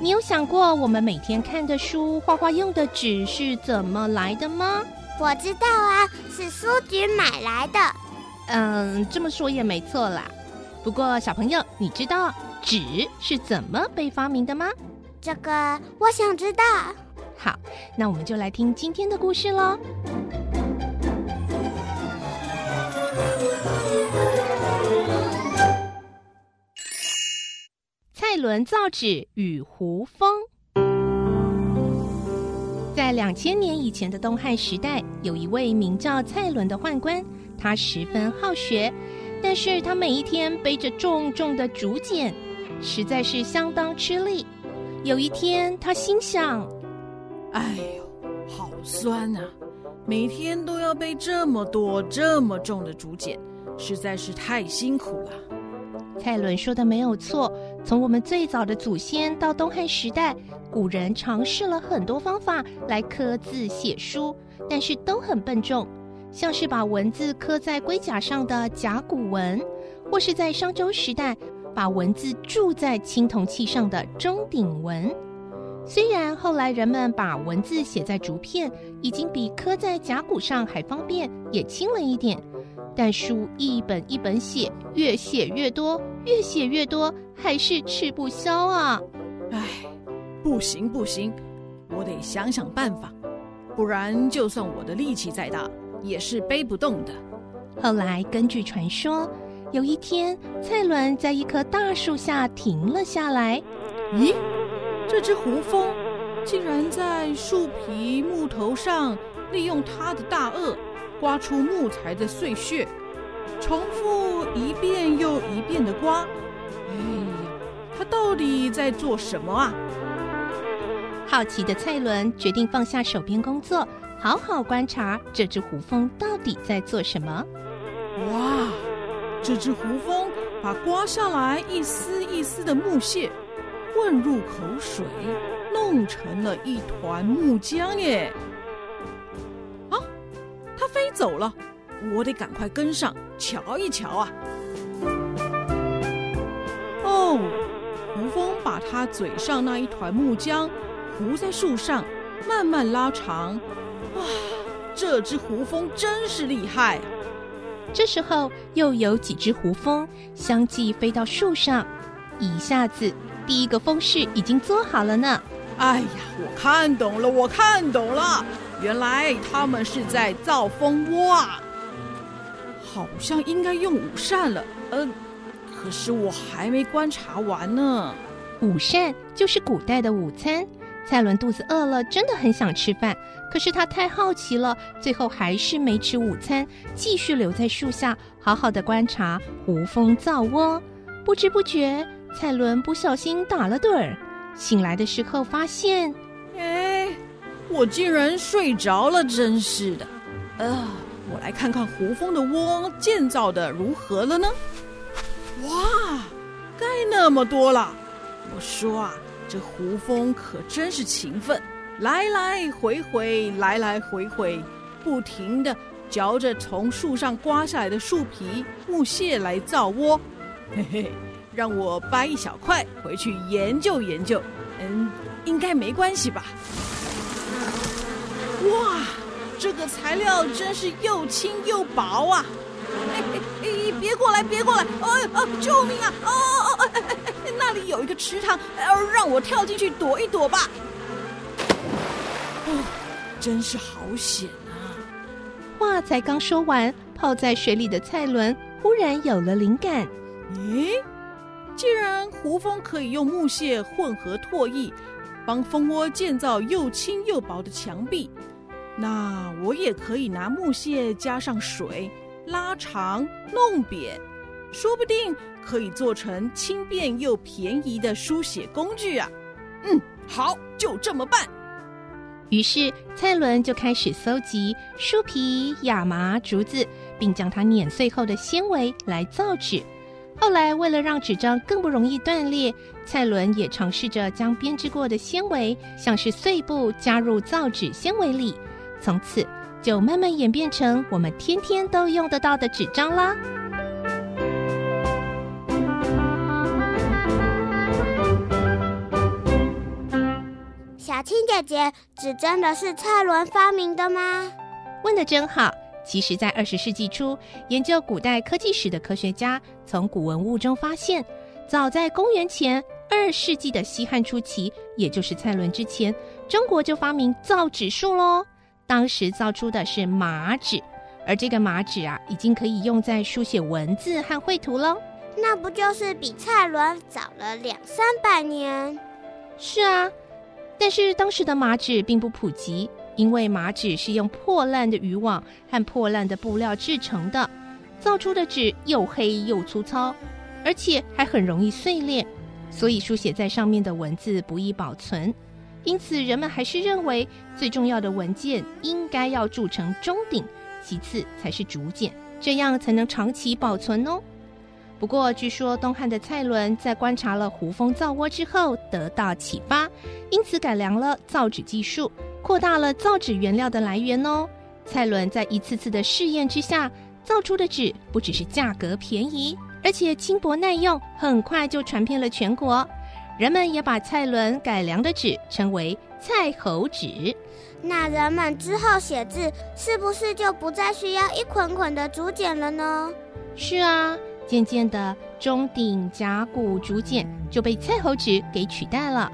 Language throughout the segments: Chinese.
你有想过我们每天看的书、画画用的纸是怎么来的吗？我知道啊，是书局买来的。嗯，这么说也没错啦。不过，小朋友，你知道纸是怎么被发明的吗？这个我想知道。好，那我们就来听今天的故事喽。蔡伦造纸与胡风。在两千年以前的东汉时代，有一位名叫蔡伦的宦官，他十分好学，但是他每一天背着重重的竹简，实在是相当吃力。有一天，他心想：“哎呦，好酸啊！每天都要背这么多这么重的竹简，实在是太辛苦了。”蔡伦说的没有错。从我们最早的祖先到东汉时代，古人尝试了很多方法来刻字写书，但是都很笨重。像是把文字刻在龟甲上的甲骨文，或是在商周时代把文字铸在青铜器上的钟鼎文。虽然后来人们把文字写在竹片，已经比刻在甲骨上还方便，也轻了一点。但书一本一本写，越写越多，越写越多，还是吃不消啊！唉，不行不行，我得想想办法，不然就算我的力气再大，也是背不动的。后来根据传说，有一天蔡伦在一棵大树下停了下来。咦，这只胡蜂竟然在树皮木头上利用它的大顎。刮出木材的碎屑，重复一遍又一遍的刮。哎呀，他到底在做什么啊？好奇的蔡伦决定放下手边工作，好好观察这只胡蜂到底在做什么。哇，这只胡蜂把刮下来一丝一丝的木屑混入口水，弄成了一团木浆耶。飞走了，我得赶快跟上，瞧一瞧啊！哦，胡蜂把它嘴上那一团木浆糊在树上，慢慢拉长。哇，这只胡蜂真是厉害啊！这时候又有几只胡蜂相继飞到树上，一下子第一个蜂室已经做好了呢。哎呀，我看懂了，我看懂了。原来他们是在造蜂窝啊！好像应该用午膳了，呃，可是我还没观察完呢。午膳就是古代的午餐。蔡伦肚子饿了，真的很想吃饭，可是他太好奇了，最后还是没吃午餐，继续留在树下，好好的观察胡蜂造窝。不知不觉，蔡伦不小心打了盹儿，醒来的时候发现，我竟然睡着了，真是的！呃，我来看看胡蜂的窝建造的如何了呢？哇，盖那么多了！我说啊，这胡蜂可真是勤奋，来来回回，来来回回，不停地嚼着从树上刮下来的树皮、木屑来造窝。嘿嘿，让我掰一小块回去研究研究。嗯，应该没关系吧？哇，这个材料真是又轻又薄啊！哎哎哎，别过来，别过来！哎哦，救命啊！哦哦哦，哎哎哎，那里有一个池塘，让我跳进去躲一躲吧。哦，真是好险啊！话才刚说完，泡在水里的蔡伦忽然有了灵感。咦，既然胡蜂可以用木屑混合唾液，帮蜂窝建造又轻又薄的墙壁。那我也可以拿木屑加上水，拉长弄扁，说不定可以做成轻便又便宜的书写工具啊！嗯，好，就这么办。于是蔡伦就开始搜集树皮、亚麻、竹子，并将它碾碎后的纤维来造纸。后来，为了让纸张更不容易断裂，蔡伦也尝试着将编织过的纤维，像是碎布，加入造纸纤维里。从此，就慢慢演变成我们天天都用得到的纸张啦。小青姐姐，纸真的是蔡伦发明的吗？问的真好。其实，在二十世纪初，研究古代科技史的科学家从古文物中发现，早在公元前二世纪的西汉初期，也就是蔡伦之前，中国就发明造纸术喽。当时造出的是麻纸，而这个麻纸啊，已经可以用在书写文字和绘图了。那不就是比蔡伦早了两三百年？是啊，但是当时的麻纸并不普及。因为麻纸是用破烂的渔网和破烂的布料制成的，造出的纸又黑又粗糙，而且还很容易碎裂，所以书写在上面的文字不易保存。因此，人们还是认为最重要的文件应该要铸成钟鼎，其次才是竹简，这样才能长期保存哦。不过，据说东汉的蔡伦在观察了胡蜂造窝之后得到启发，因此改良了造纸技术。扩大了造纸原料的来源哦。蔡伦在一次次的试验之下，造出的纸不只是价格便宜，而且轻薄耐用，很快就传遍了全国。人们也把蔡伦改良的纸称为蔡侯纸。那人们之后写字是不是就不再需要一捆捆的竹简了呢？是啊，渐渐的，中鼎、甲骨、竹简就被蔡侯纸给取代了。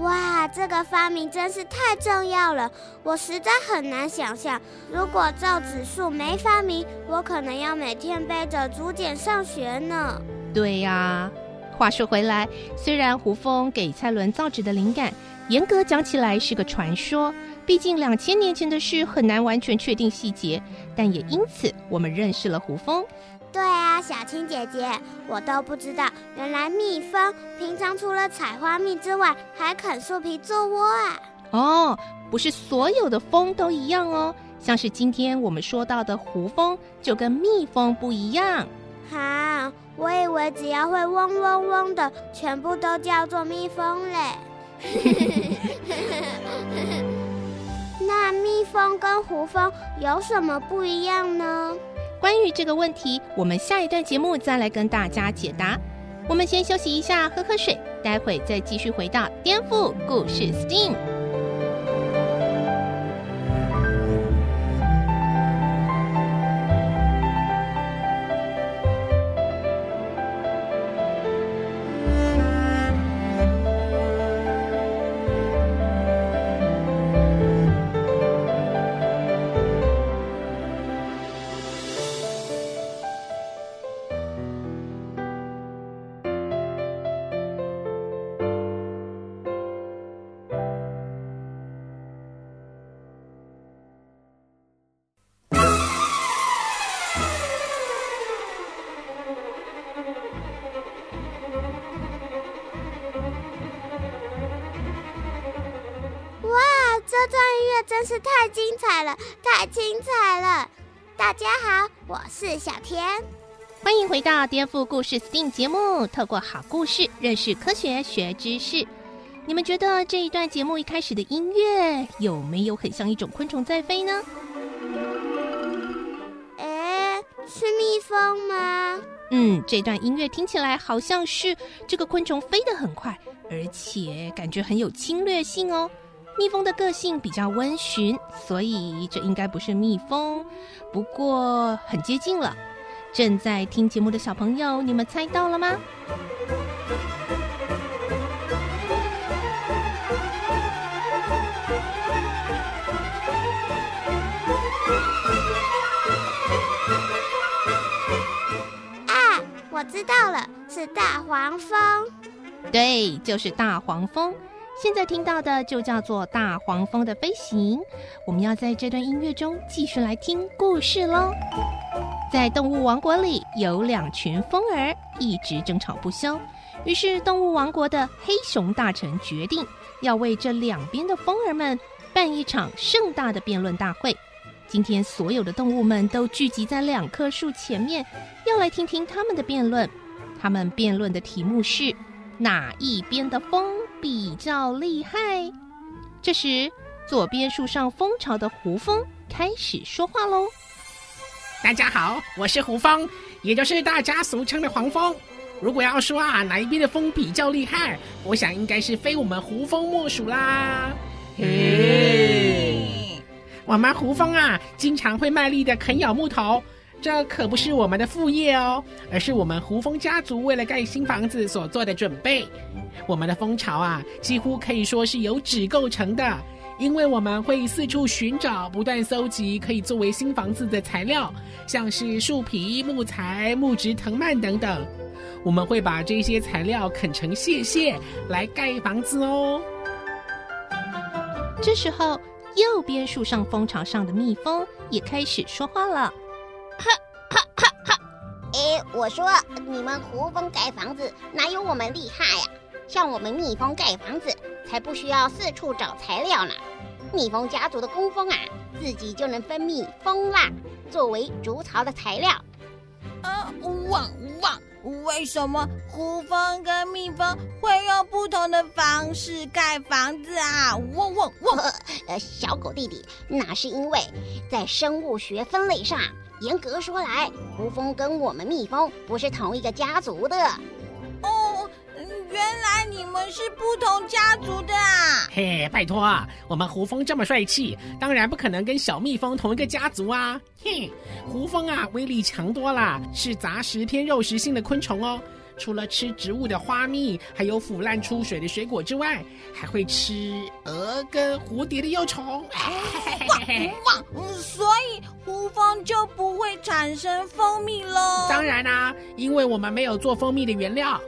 哇，这个发明真是太重要了！我实在很难想象，如果造纸术没发明，我可能要每天背着竹简上学呢。对呀，话说回来，虽然胡蜂给蔡伦造纸的灵感，严格讲起来是个传说，毕竟两千年前的事很难完全确定细节，但也因此我们认识了胡蜂。对啊，小青姐姐，我都不知道，原来蜜蜂平常除了采花蜜之外，还啃树皮做窝啊！哦，不是所有的蜂都一样哦，像是今天我们说到的胡蜂，就跟蜜蜂不一样。哈，我以为只要会嗡嗡嗡的，全部都叫做蜜蜂嘞。那蜜蜂跟胡蜂有什么不一样呢？关于这个问题，我们下一段节目再来跟大家解答。我们先休息一下，喝喝水，待会再继续回到颠覆故事 STEAM。真是太精彩了，太精彩了！大家好，我是小田，欢迎回到颠覆故事 STEAM 节目，透过好故事认识科学学知识。你们觉得这一段节目一开始的音乐有没有很像一种昆虫在飞呢？哎，是蜜蜂吗？嗯，这段音乐听起来好像是这个昆虫飞得很快，而且感觉很有侵略性哦。蜜蜂的个性比较温驯，所以这应该不是蜜蜂，不过很接近了。正在听节目的小朋友，你们猜到了吗？啊，我知道了，是大黄蜂。对，就是大黄蜂。现在听到的就叫做大黄蜂的飞行。我们要在这段音乐中继续来听故事喽。在动物王国里，有两群蜂儿一直争吵不休。于是，动物王国的黑熊大臣决定要为这两边的蜂儿们办一场盛大的辩论大会。今天所有的动物们都聚集在两棵树前面，要来听听他们的辩论。他们辩论的题目是哪一边的风比较厉害？这时，左边树上蜂巢的胡蜂开始说话喽。大家好，我是胡蜂，也就是大家俗称的黄蜂。如果要说啊，哪一边的风比较厉害，我想应该是非我们胡蜂莫属啦。嘿，我们胡蜂啊，经常会卖力的啃咬木头，这可不是我们的副业哦，而是我们胡蜂家族为了盖新房子所做的准备。我们的蜂巢啊，几乎可以说是由纸构成的。因为我们会四处寻找，不断搜集可以作为新房子的材料，像是树皮、木材、木质藤蔓等等。我们会把这些材料啃成屑屑来盖房子哦。这时候，右边树上蜂巢上的蜜蜂也开始说话了：“哈哈哈哈！哎，我说你们胡蜂盖房子哪有我们厉害呀？像我们蜜蜂盖房子。”才不需要四处找材料呢。蜜蜂家族的工蜂啊，自己就能分泌蜂蜡作为筑巢的材料。啊，汪汪！为什么胡蜂跟蜜蜂会用不同的方式盖房子啊？汪汪汪！呃，小狗弟弟，那是因为在生物学分类上，严格说来，胡蜂跟我们蜜蜂不是同一个家族的。哦。原来你们是不同家族的啊！嘿，拜托，我们胡蜂这么帅气，当然不可能跟小蜜蜂同一个家族啊！嘿，胡蜂啊，威力强多了，是杂食偏肉食性的昆虫哦。除了吃植物的花蜜，还有腐烂出水的水果之外，还会吃蛾跟蝴蝶的幼虫。哇哇！所以胡蜂就不会产生蜂蜜喽？当然啦，因为我们没有做蜂蜜的原料。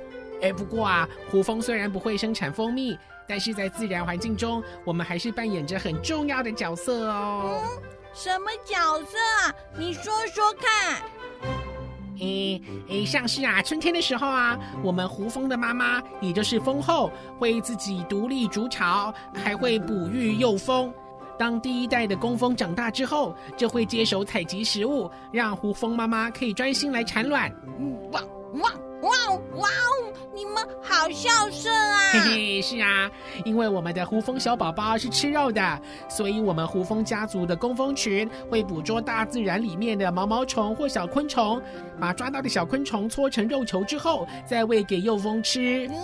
哎，不过啊，胡蜂虽然不会生产蜂蜜，但是在自然环境中，我们还是扮演着很重要的角色哦。嗯，什么角色啊？你说说看。诶诶，像是啊，春天的时候啊，我们胡蜂的妈妈，也就是蜂后，会自己独立筑巢，还会哺育幼蜂。当第一代的工蜂长大之后，就会接手采集食物，让胡蜂妈妈可以专心来产卵。哇哇！哇哦哇哦！你们好孝顺啊！嘿嘿，是啊，因为我们的胡蜂小宝宝是吃肉的，所以我们胡蜂家族的工蜂群会捕捉大自然里面的毛毛虫或小昆虫，把抓到的小昆虫搓成肉球之后，再喂给幼蜂吃。嗯，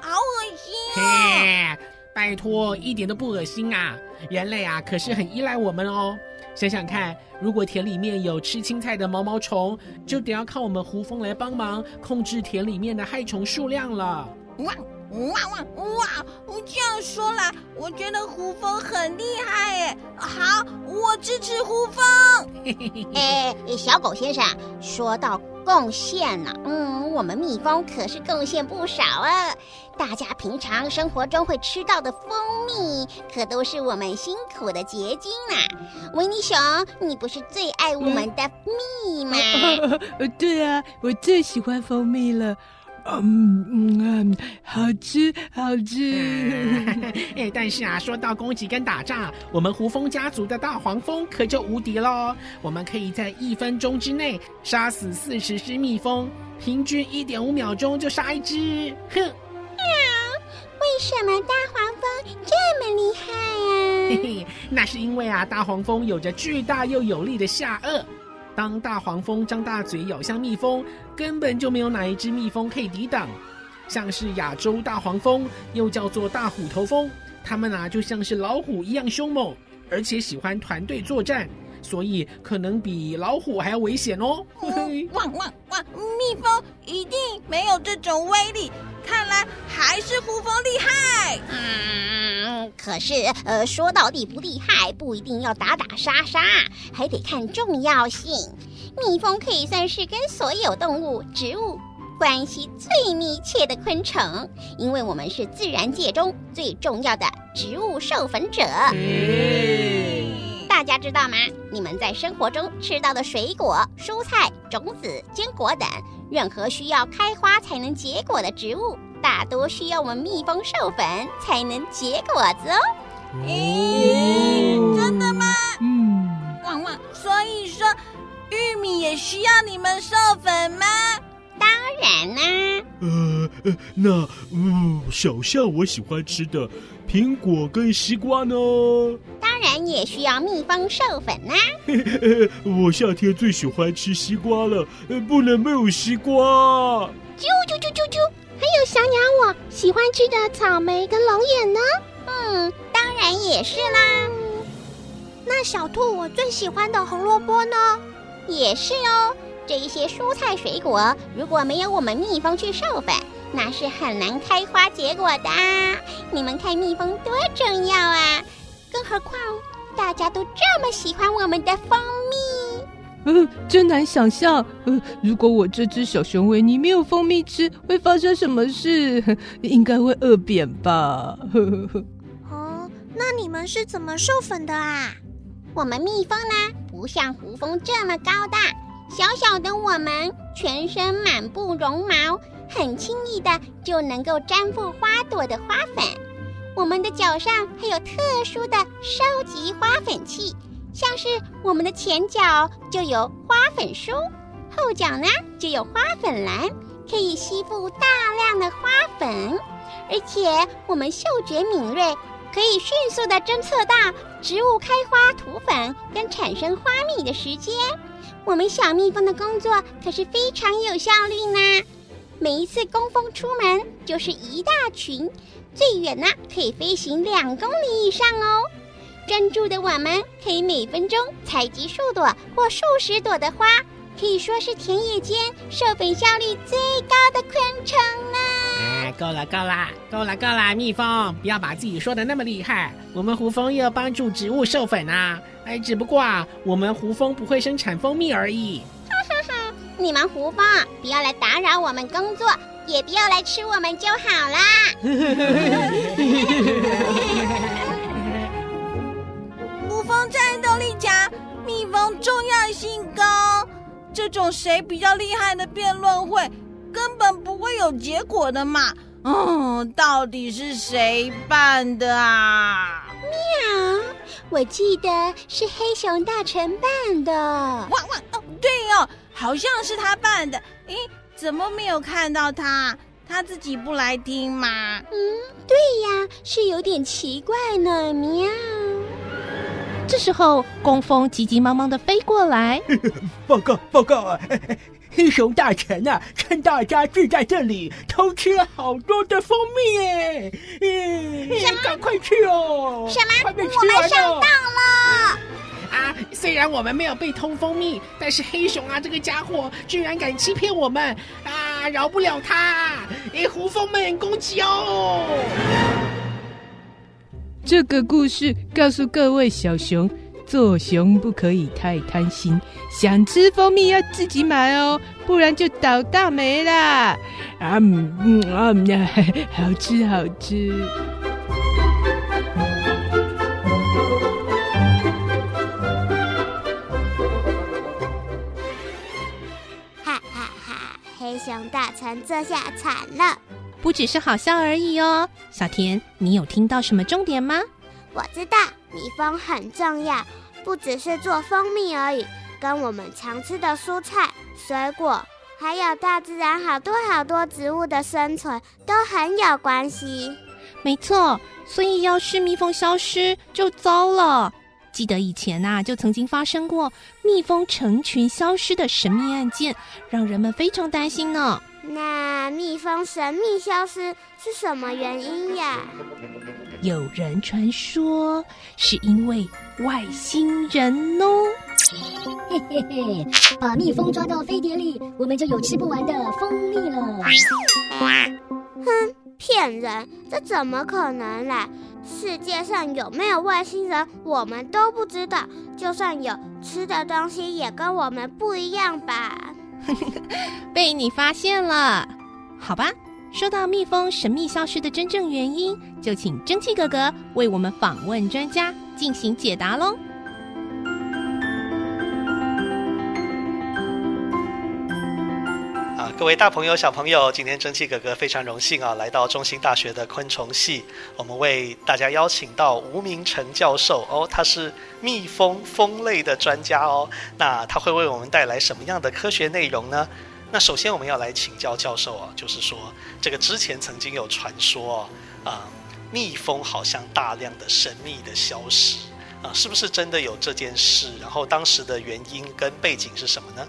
好恶心啊！嘿，拜托，一点都不恶心啊！人类啊，可是很依赖我们哦。想想看，如果田里面有吃青菜的毛毛虫，就得要靠我们胡蜂来帮忙控制田里面的害虫数量了。哇哇哇！我这样说来，我觉得胡蜂很厉害耶。好，我支持胡蜂。哎，小狗先生，说到贡献呢，嗯，我们蜜蜂可是贡献不少啊。大家平常生活中会吃到的蜂蜜，可都是我们辛苦的结晶啊。维尼熊，你不是最爱我们的蜜吗？对啊，我最喜欢蜂蜜了。嗯嗯，好吃好吃。哎，但是啊，说到攻击跟打仗，我们胡蜂家族的大黄蜂可就无敌喽！我们可以在一分钟之内杀死四十只蜜蜂，平均一点五秒钟就杀一只。哼！喵！为什么大黄蜂这么厉害啊？嘿嘿，那是因为啊，大黄蜂有着巨大又有力的下顎。当大黄蜂张大嘴咬向蜜蜂，根本就没有哪一只蜜蜂可以抵挡。像是亚洲大黄蜂，又叫做大虎头蜂，它们啊就像是老虎一样凶猛，而且喜欢团队作战，所以可能比老虎还要危险哦。汪汪汪！蜜蜂一定没有这种威力，看来还是胡蜂厉害。嗯，可是呃，说到厉不厉害，不一定要打打杀杀，还得看重要性。蜜蜂可以算是跟所有动物、植物关系最密切的昆虫，因为我们是自然界中最重要的植物授粉者。嗯大家知道吗？你们在生活中吃到的水果、蔬菜、种子、坚果等，任何需要开花才能结果的植物，大多需要我们蜜蜂授粉才能结果子哦。嗯，真的吗？嗯，旺旺。所以说玉米也需要你们授粉吗？当然啦。呃，那嗯，小象我喜欢吃的苹果跟西瓜呢。当。然也需要蜜蜂授粉啦。我夏天最喜欢吃西瓜了，不能没有西瓜。啾啾啾啾啾！还有小鸟，我喜欢吃的草莓跟龙眼呢。嗯，当然也是啦。那小兔，我最喜欢的红萝卜呢？也是哦。这一些蔬菜水果，如果没有我们蜜蜂去授粉，那是很难开花结果的。你们看蜜蜂多重要啊！更何况大家都这么喜欢我们的蜂蜜。嗯、呃，真难想象，呃，如果我这只小熊维尼没有蜂蜜吃，会发生什么事？应该会饿扁吧？呵呵呵。哦，那你们是怎么授粉的啊？我们蜜蜂呢，不像胡蜂这么高大。小小的我们，全身满布绒毛，很轻易的就能够粘附花朵的花粉。我们的脚上还有特殊的收集花粉器，像是我们的前脚就有花粉梳，后脚呢就有花粉篮，可以吸附大量的花粉。而且我们嗅觉敏锐，可以迅速的侦测到植物开花、吐粉跟产生花蜜的时间。我们小蜜蜂的工作可是非常有效率呢。每一次工蜂出门就是一大群，最远呢可以飞行两公里以上哦。专注的我们可以每分钟采集数朵或数十朵的花，可以说是田野间授粉效率最高的昆虫呢。哎，够了，够了，够了，够了！蜜蜂，不要把自己说的那么厉害。我们胡蜂又要帮助植物授粉啊。哎，只不过啊，我们胡蜂不会生产蜂蜜而已。你们胡蜂不要来打扰我们工作，也不要来吃我们就好啦。胡蜂战斗力强，蜜蜂重要性高，这种谁比较厉害的辩论会根本不会有结果的嘛。嗯，到底是谁办的啊？喵，我记得是黑熊大臣办的。哇哇哦，对哦，好像是他办的。诶，怎么没有看到他？他自己不来听吗？嗯，对呀，是有点奇怪呢。喵。这时候，工蜂急急忙忙的飞过来，报告报告啊！黑熊大臣啊，趁大家聚在这里，偷吃了好多的蜂蜜耶！嗯，赶快去哦！什么？快被吃完了！我们上当了！啊，虽然我们没有被偷蜂蜜，但是黑熊啊，这个家伙居然敢欺骗我们啊！饶不了他！哎，胡蜂们攻击哦！这个故事告诉各位小熊。做熊不可以太贪心，想吃蜂蜜要自己买哦，不然就倒大霉啦！啊嗯啊，好吃好吃！黑熊大臣这下惨了，不只是好笑而已哦。小田，你有听到什么重点吗？我知道，蜜蜂很重要。不只是做蜂蜜而已，跟我们常吃的蔬菜、水果，还有大自然好多好多植物的生存都很有关系。没错，所以要是蜜蜂消失就糟了。记得以前啊，就曾经发生过蜜蜂成群消失的神秘案件，让人们非常担心呢。那蜜蜂神秘消失是什么原因呀？有人传说是因为外星人哦。嘿嘿嘿，把蜜蜂抓到飞碟里，我们就有吃不完的蜂蜜了。哼，骗人！这怎么可能啦？世界上有没有外星人，我们都不知道。就算有，吃的东西也跟我们不一样吧？被你发现了，好吧。说到蜜蜂神秘消失的真正原因，就请蒸汽哥哥为我们访问专家进行解答喽。各位大朋友、小朋友，今天蒸汽哥哥非常荣幸啊，来到中兴大学的昆虫系，我们为大家邀请到吴明成教授哦，他是蜜蜂蜂类的专家哦，那他会为我们带来什么样的科学内容呢？那首先我们要来请教教授啊，就是说这个之前曾经有传说啊，蜜蜂好像大量的神秘的消失啊，是不是真的有这件事？然后当时的原因跟背景是什么呢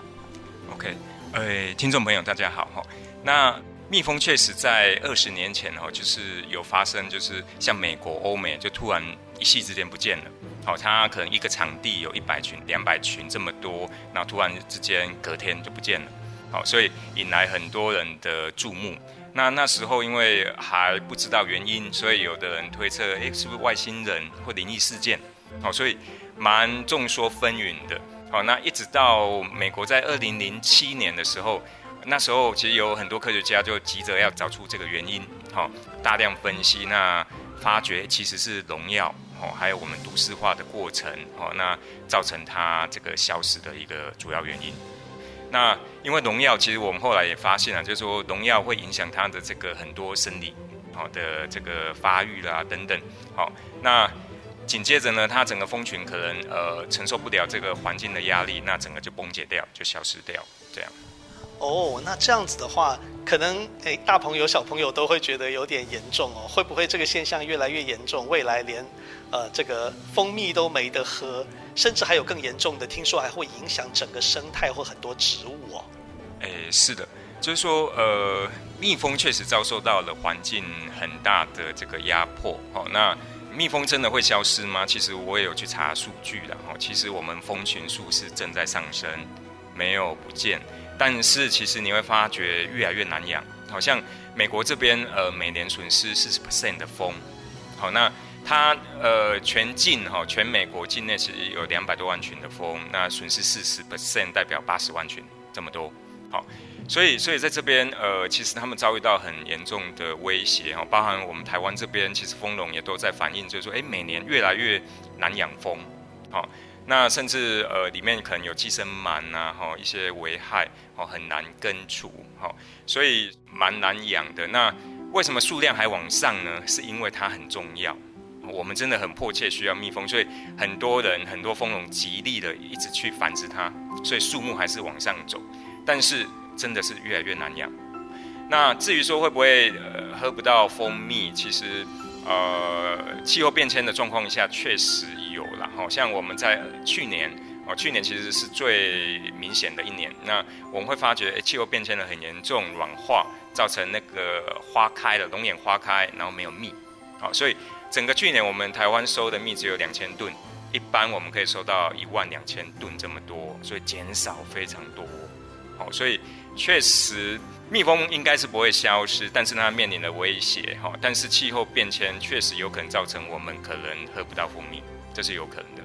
？OK，呃，听众朋友大家好哈，那蜜蜂确实在二十年前哦，就是有发生，就是像美国、欧美就突然一夕之间不见了，好，它可能一个场地有一百群、两百群这么多，然后突然之间隔天就不见了。好，所以引来很多人的注目。那那时候因为还不知道原因，所以有的人推测，诶，是不是外星人或灵异事件？好，所以蛮众说纷纭的。好，那一直到美国在二零零七年的时候，那时候其实有很多科学家就急着要找出这个原因。好，大量分析，那发觉其实是农药，哦，还有我们都市化的过程，哦，那造成它这个消失的一个主要原因。那因为农药，其实我们后来也发现了，就是说农药会影响它的这个很多生理好的这个发育啦等等。好，那紧接着呢，它整个蜂群可能呃承受不了这个环境的压力，那整个就崩解掉，就消失掉，这样。哦，那这样子的话，可能诶大朋友小朋友都会觉得有点严重哦。会不会这个现象越来越严重，未来连呃这个蜂蜜都没得喝？甚至还有更严重的，听说还会影响整个生态或很多植物哦。诶，是的，就是说，呃，蜜蜂确实遭受到了环境很大的这个压迫。哦，那蜜蜂真的会消失吗？其实我也有去查数据的。哈，其实我们蜂群数是正在上升，没有不见。但是其实你会发觉越来越难养。好像美国这边，呃，每年损失四十 percent 的蜂。好，那。它呃，全境哈，全美国境内其实有两百多万群的蜂，那损失四十 percent 代表八十万群这么多，好，所以所以在这边呃，其实他们遭遇到很严重的威胁哈，包含我们台湾这边，其实蜂农也都在反映，就是说，哎，每年越来越难养蜂，好，那甚至呃里面可能有寄生螨呐，哈，一些危害哦，很难根除，好，所以蛮难养的。那为什么数量还往上呢？是因为它很重要。我们真的很迫切需要蜜蜂，所以很多人、很多蜂农极力的一直去繁殖它，所以数目还是往上走。但是真的是越来越难养。那至于说会不会呃喝不到蜂蜜，其实呃气候变迁的状况下确实有了。好像我们在去年哦，去年其实是最明显的一年。那我们会发觉，诶，气候变迁的很严重，软化造成那个花开了，龙眼花开，然后没有蜜。好，所以。整个去年我们台湾收的蜜只有两千吨，一般我们可以收到一万两千吨这么多，所以减少非常多。好，所以确实蜜蜂应该是不会消失，但是它面临的威胁。哈，但是气候变迁确实有可能造成我们可能喝不到蜂蜜，这是有可能的。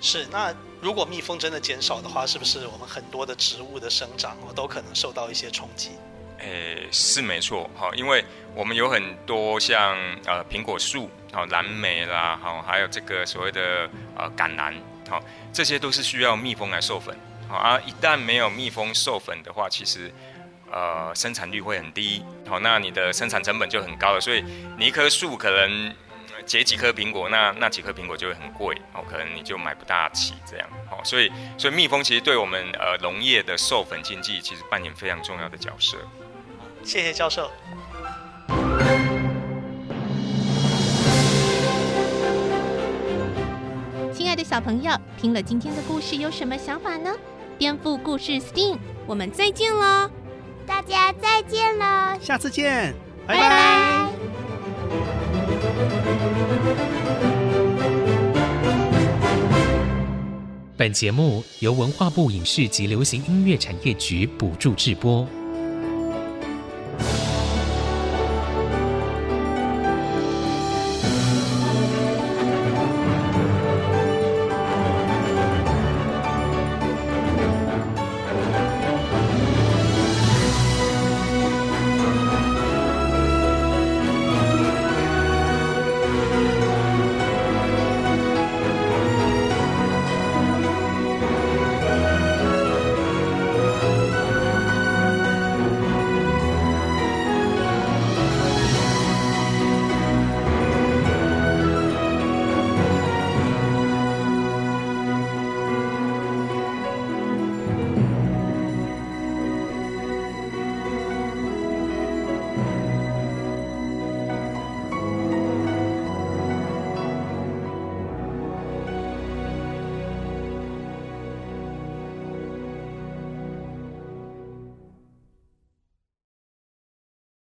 是，那如果蜜蜂真的减少的话，是不是我们很多的植物的生长哦都可能受到一些冲击？诶，是没错，哈，因为我们有很多像呃苹果树，好蓝莓啦，好还有这个所谓的呃橄榄，好这些都是需要蜜蜂来授粉，好啊，一旦没有蜜蜂授粉的话，其实呃生产率会很低，好，那你的生产成本就很高了，所以你一棵树可能结几颗苹果，那那几颗苹果就会很贵，哦，可能你就买不大起这样，好，所以所以蜜蜂其实对我们呃农业的授粉经济其实扮演非常重要的角色。谢谢教授。亲爱的小朋友，听了今天的故事有什么想法呢？颠覆故事 STEAM，我们再见喽！大家再见喽，下次见，拜拜。本节目由文化部影视及流行音乐产业局补助制播。